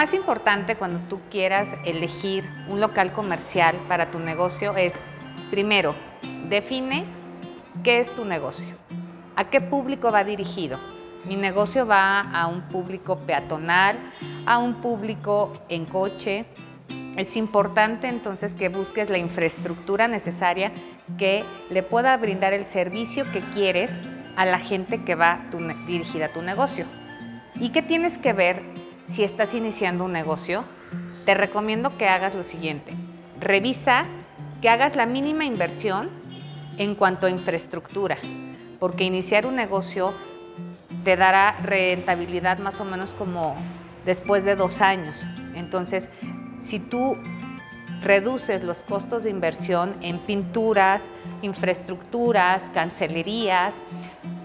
más importante cuando tú quieras elegir un local comercial para tu negocio es, primero, define qué es tu negocio, a qué público va dirigido. Mi negocio va a un público peatonal, a un público en coche. Es importante entonces que busques la infraestructura necesaria que le pueda brindar el servicio que quieres a la gente que va dirigida a tu negocio. ¿Y qué tienes que ver si estás iniciando un negocio? Te recomiendo que hagas lo siguiente. Revisa que hagas la mínima inversión en cuanto a infraestructura, porque iniciar un negocio te dará rentabilidad más o menos como después de dos años. Entonces, si tú reduces los costos de inversión en pinturas, infraestructuras, cancelerías,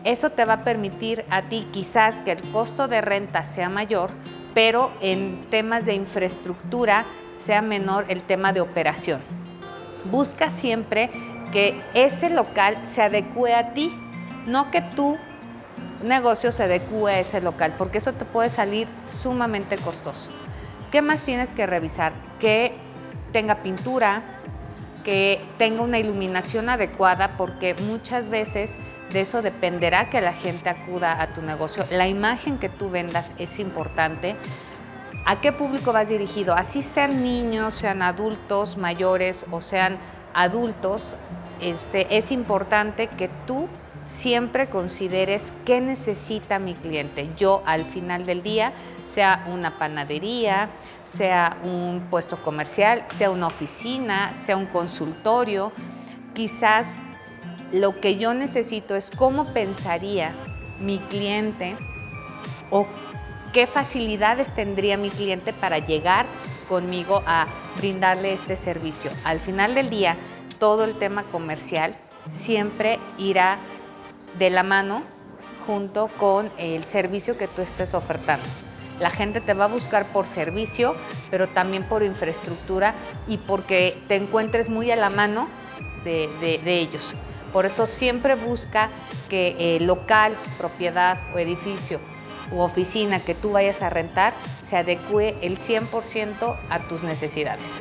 eso te va a permitir a ti quizás que el costo de renta sea mayor, pero en temas de infraestructura sea menor el tema de operación. Busca siempre que ese local se adecue a ti, no que tú negocio se adecue a ese local, porque eso te puede salir sumamente costoso. ¿Qué más tienes que revisar? Que tenga pintura, que tenga una iluminación adecuada, porque muchas veces de eso dependerá que la gente acuda a tu negocio. La imagen que tú vendas es importante. ¿A qué público vas dirigido? Así sean niños, sean adultos mayores o sean adultos, este, es importante que tú siempre consideres qué necesita mi cliente. Yo al final del día, sea una panadería, sea un puesto comercial, sea una oficina, sea un consultorio, quizás lo que yo necesito es cómo pensaría mi cliente o qué facilidades tendría mi cliente para llegar conmigo a brindarle este servicio. Al final del día, todo el tema comercial siempre irá de la mano junto con el servicio que tú estés ofertando. La gente te va a buscar por servicio, pero también por infraestructura y porque te encuentres muy a la mano de, ellos. Por eso siempre busca que eh, local, propiedad o edificio u oficina que tú vayas a rentar se adecue el 100% a tus necesidades.